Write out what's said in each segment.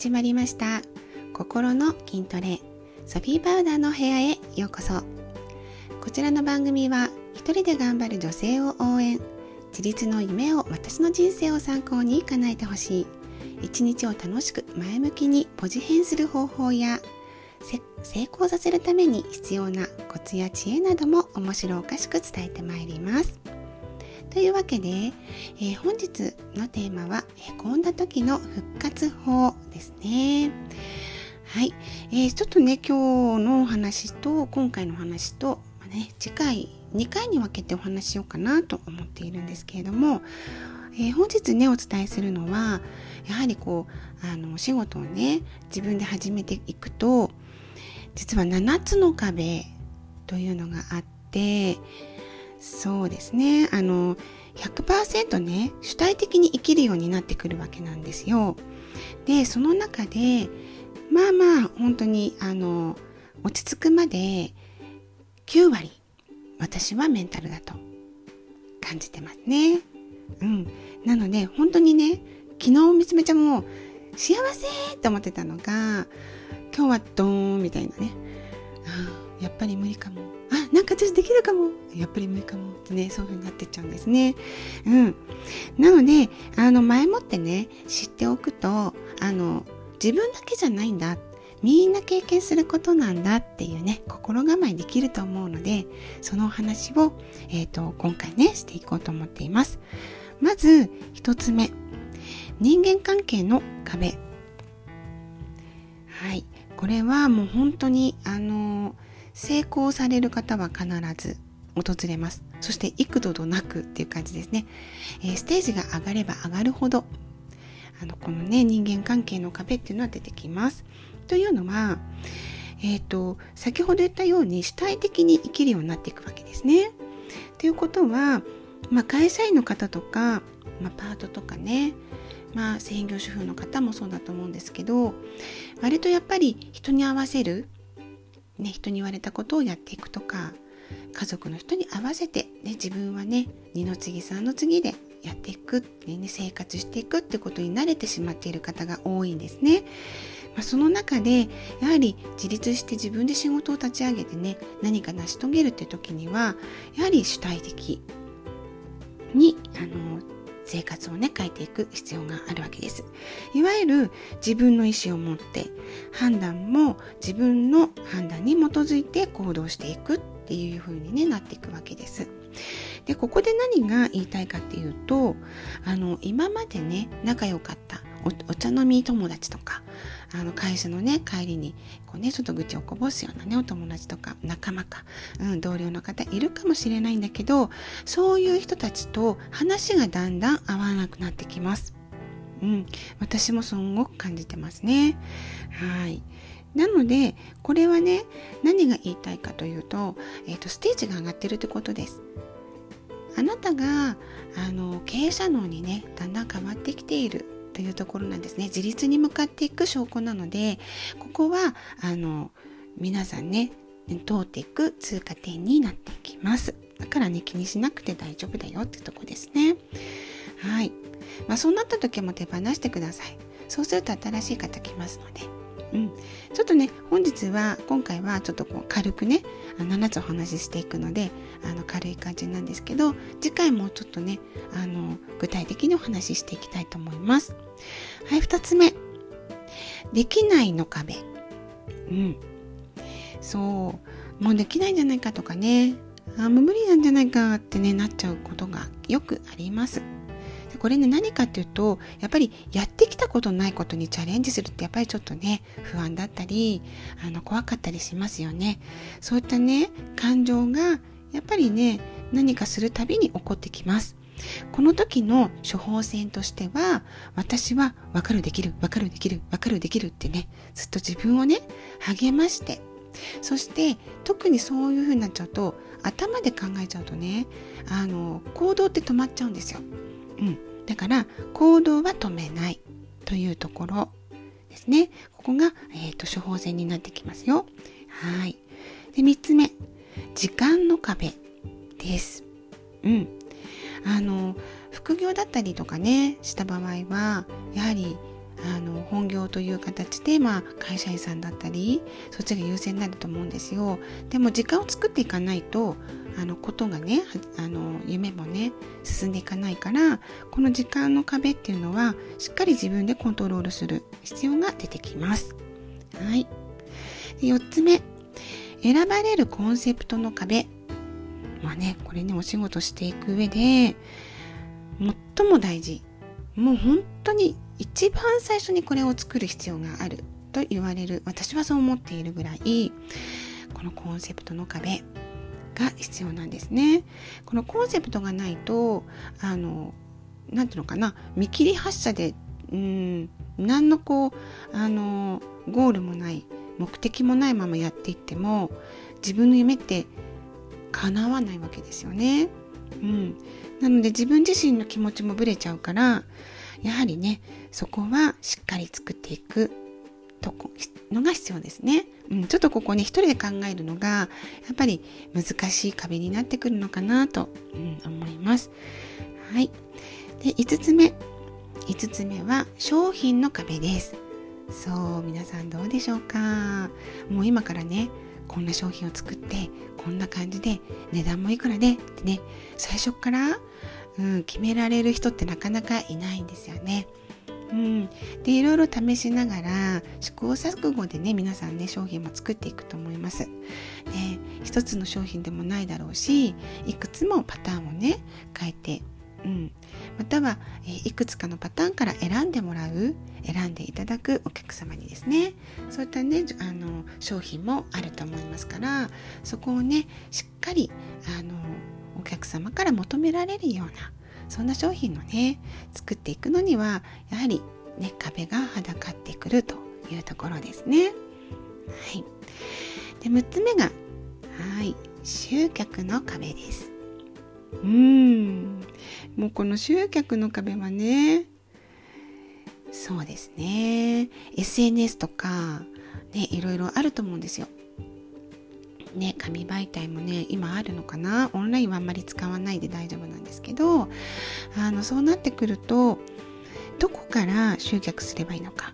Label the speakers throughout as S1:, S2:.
S1: 始まりました。心の筋トレソフィーパウダーの部屋へようこそ。こちらの番組は一人で頑張る女性を応援自立の夢を私の人生を参考に叶えてほしい。一日を楽しく前向きにポジ変する方法や成功させるために必要なコツや知恵なども面白おかしく伝えてまいります。というわけで、えー、本日のテーマはへこんだ時の復活法ですね。はい、えー、ちょっとね今日のお話と今回のお話とま、ね、次回2回に分けてお話しようかなと思っているんですけれども、えー、本日ねお伝えするのはやはりこうあのお仕事をね自分で始めていくと実は7つの壁というのがあってそうですねあの100%ね主体的に生きるようになってくるわけなんですよ。でその中でまあまあ本当にあの落ち着くまで9割私はメンタルだと感じてますね。うん。なので本当にね昨日めちゃめちゃもう幸せと思ってたのが今日はドーンみたいなねあやっぱり無理かもあなんか私できるかも。やっぱり無理かもってねそういう風になってっちゃうんですね。うん。なのであの前もってね知っておくとあの自分だけじゃないんだ。みんな経験することなんだっていうね心構えできると思うのでそのお話を、えーと、今回ねしていこうと思っています。まず一つ目。人間関係の壁。はい。これはもう本当にあの成功される方は必ず訪れます。そして幾度となくっていう感じですね、えー、ステージが上がれば上がるほどあのこのね人間関係の壁っていうのは出てきます。というのはえっ、ー、と先ほど言ったように主体的に生きるようになっていくわけですね。ということは、まあ、会社員の方とか、まあ、パートとかねまあ専業主婦の方もそうだと思うんですけど割とやっぱり人に合わせる、ね、人に言われたことをやっていくとか家族の人に合わせて、ね、自分はね二の次三の次でやっていく、ね、生活していくってことに慣れてしまっている方が多いんですね。まあ、その中でやはり自立して自分で仕事を立ち上げてね何か成し遂げるって時にはやはり主体的にあの生活をね変えていく必要があるわけです。いわゆる自分の意思を持って判断も自分の判断に基づいて行動していくっていう風に、ね、なっていくわけです。でここで何が言いたいかっていうとあの今までね仲良かったお茶飲み友達とかあの会社のね帰りにこうねちょっと愚痴をこぼすようなねお友達とか仲間か、うん、同僚の方いるかもしれないんだけどそういう人たちと話がだんだん合わなくなってきます。うん、私もすごく感じてますね。はい。なので、これはね、何が言いたいかというと、え、ー、と、ステージが上がってるってことです。あなたが、あの、経営者能にね、だんだん変わってきているというところなんですね。自立に向かっていく証拠なのでここはあの皆さんね通っていく通過点になっていきます。だからね気にしなくて大丈夫だよってとこですね。はい。まあそうなった時も手放してください。そうすると新しい方来ますので。うん、ちょっとね本日は今回はちょっとこう軽くね7つお話ししていくのであの軽い感じなんですけど次回もちょっとねあの具体的にお話ししていきたいと思います。はい2つ目。できないの壁。うん。そう。もうできないんじゃないかとかね。あもう無理なんじゃないかってねなっちゃうことがよくあります。これね何かっていうとやっぱりやってきたことないことにチャレンジするってやっぱりちょっとね不安だったりあの怖かったりしますよねそういったね感情がやっぱりね何かするたびに起こってきますこの時の処方箋としては私は分かるできる分かるできる分かるできるってねずっと自分をね励ましてそして特にそういう風になっちゃうと頭で考えちゃうとねあの行動って止まっちゃうんですよ。うん、だから行動は止めないというところですね。ここが、えーと、処方箋になってきますよ。はい。で、3つ目。時間の壁です。うん。あの、副業だったりとかね、した場合は、やはり、あの本業という形で、まあ、会社員さんだったりそっちが優先になると思うんですよ。でも時間を作っていかないとあのことがねあの夢もね進んでいかないからこの時間の壁っていうのはしっかり自分でコントロールする必要が出てきます。はい。4つ目。選ばれるコンセプトの壁。まあねこれねお仕事していく上で最も大事。もう本当に一番最初にこれを作る必要があると言われる私はそう思っているぐらいこのコンセプトの壁が必要なんですね。このコンセプトがないとあの何ていうのかな見切り発車でうん何のこうあのゴールもない目的もないままやっていっても自分の夢って叶わないわけですよね。うん、なので自分自身の気持ちもぶれちゃうからやはりねそこはしっかり作っていくとこのが必要ですね、うん、ちょっとここね一人で考えるのがやっぱり難しい壁になってくるのかなと、うん、思います。はい。で5つ目。5つ目は商品の壁です。そう皆さんどうでしょうか。もう今からねこんな商品を作ってこんな感じで値段もいくらでってね最初からうん、決められる人ってなかなかいないんですよね。うん、でいろいろ試しながら試行錯誤でね皆さんね商品も作っていくと思います。で一つの商品でもないだろうしいくつもパターンをね変えて、うん、または、えいくつかのパターンから選んでもらう選んでいただくお客様にですねそういったねあの商品もあると思いますからそこをねしっかりあのお客様から求められるようなそんな商品をね作っていくのにはやはりね壁がはだかってくるというところですね。はい、で6つ目がはい集客の壁です。うんもうこの集客の壁はねそうですね SNS とかねいろいろあると思うんですよ。ね、紙媒体もね今あるのかな？オンラインはあんまり使わないで大丈夫なんですけどあのそうなってくるとどこから集客すればいいのか？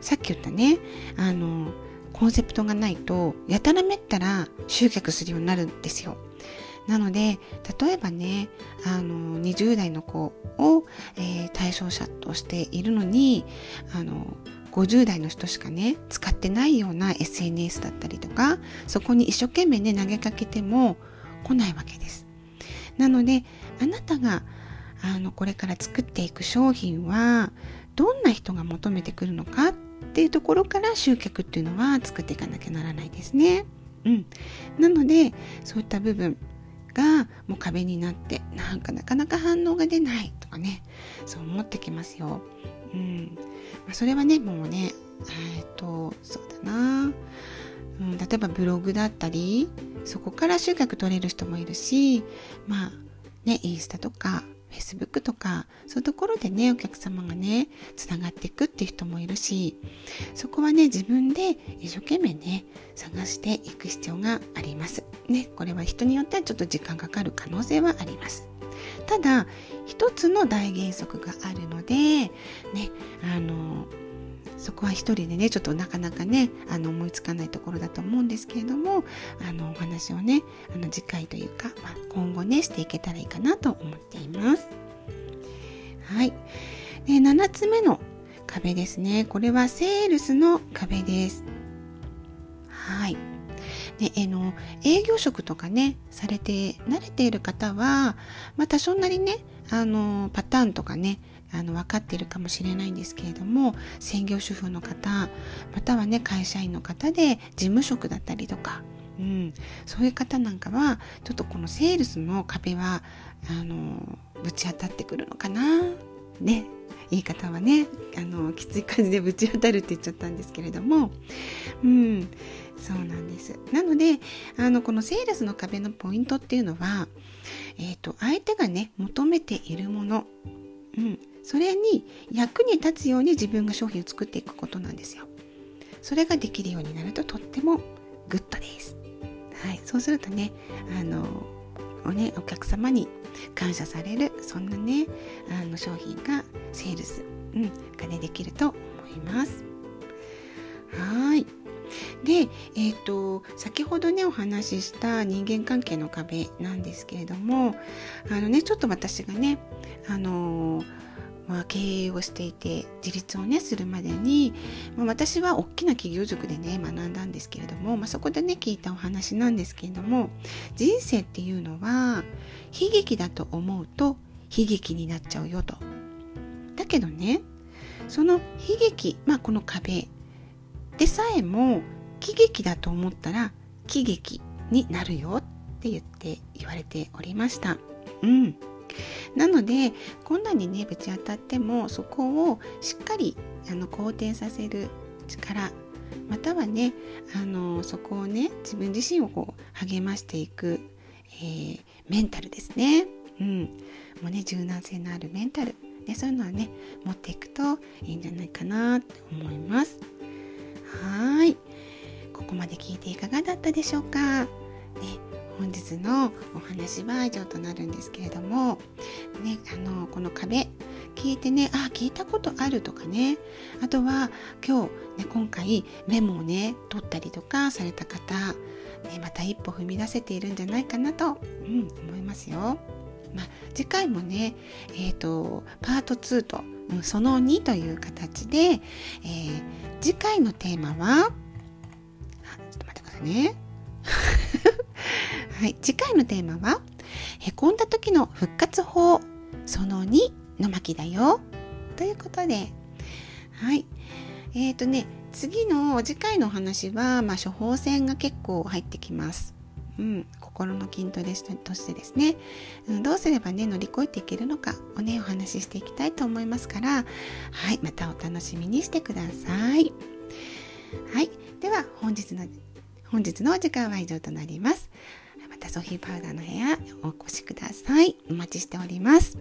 S1: さっき言ったねあのコンセプトがないとやたらめったら集客するようになるんですよ。なので例えばねあの20代の子を、えー、対象者としているのにあの50代の人しかね使ってないような SNS だったりとかそこに一生懸命ね投げかけても来ないわけですなのであなたがあのこれから作っていく商品はどんな人が求めてくるのかっていうところから集客っていうのは作っていかなきゃならないですね。うん、なのでそういった部分がもう壁になってなんかなかなか反応が出ないとかねそう思ってきますよ。うん。まあ、それはねもうねえっ、とそうだな、うん、例えばブログだったりそこから集客取れる人もいるしまあねインスタとか Facebook とかそういうところでねお客様がねつながっていくっていう人もいるしそこはね自分で一生懸命ね探していく必要があります。ねこれは人によってはちょっと時間かかる可能性はありますただ一つの大原則があるのでねあのそこは一人でねちょっとなかなかねあの思いつかないところだと思うんですけれどもあのお話をねあの次回というか、まあ、今後ねしていけたらいいかなと思っています。はい。で7つ目の壁ですね。これはセールスの壁です。はい。で、えの、営業職とかね、されて慣れている方は、まあ多少なりね、あの、パターンとかね、あの分かっているかもしれないんですけれども専業主婦の方またはね会社員の方で事務職だったりとか、うん、そういう方なんかはちょっとこのセールスの壁はあのぶち当たってくるのかな。ね言い方はねあのきつい感じでぶち当たるって言っちゃったんですけれどもうんそうなんですなのであのこのセールスの壁のポイントっていうのは、えーと相手がね求めているもの、うん、それに役に立つように自分が商品を作っていくことなんですよ。それができるようになるととってもグッドです。はい、そうするとね、あの、おね、お客様に感謝される、そんなね、あの商品がセールスうん、がねできると思います。はいで、えーと、先ほどねお話しした人間関係の壁なんですけれどもあのねちょっと私がねあのまあ、経営をしていて自立をねするまでに、まあ、私は大きな企業塾でね学んだんですけれども、まあ、そこでね聞いたお話なんですけれども人生っていうのは悲劇だと思うと悲劇になっちゃうよと。だけどねその悲劇、まあ、この壁でさえも喜劇だと思ったら喜劇になるよって言って言われておりました。うん。なので困難にねぶち当たってもそこをしっかりあの好転させる力またはねあのそこをね自分自身をこう励ましていく、えー、メンタルですね。うん、もうね柔軟性のあるメンタル、ね、そういうのはね持っていくといいんじゃないかなって思います。はいここまで聞いていかがだったでしょうか、ね、本日のお話は以上となるんですけれども、ね、あのこの壁聞いてねあ聞いたことあるとかねあとは今日、ね、今回メモをね取ったりとかされた方、ね、また一歩踏み出せているんじゃないかなと、うん、思いますよ。まあ、次回もね、えーと、パート2と、うん、その2という形で、えー、次回のテーマはちょっと待ってくださいね。はい、次回のテーマはへこんだ時の復活法その2の巻だよということで。はい。えーとね次の次回のお話は、まあ、処方箋が結構入ってきます。うん、心の筋トレとしてですね、うん、どうすればね乗り越えていけるのかをねお話ししていきたいと思いますから。はいまたお楽しみにしてください。はいでは本日の本日のお時間は以上となります。またソフィーパウダーの部屋お越しください。お待ちしております。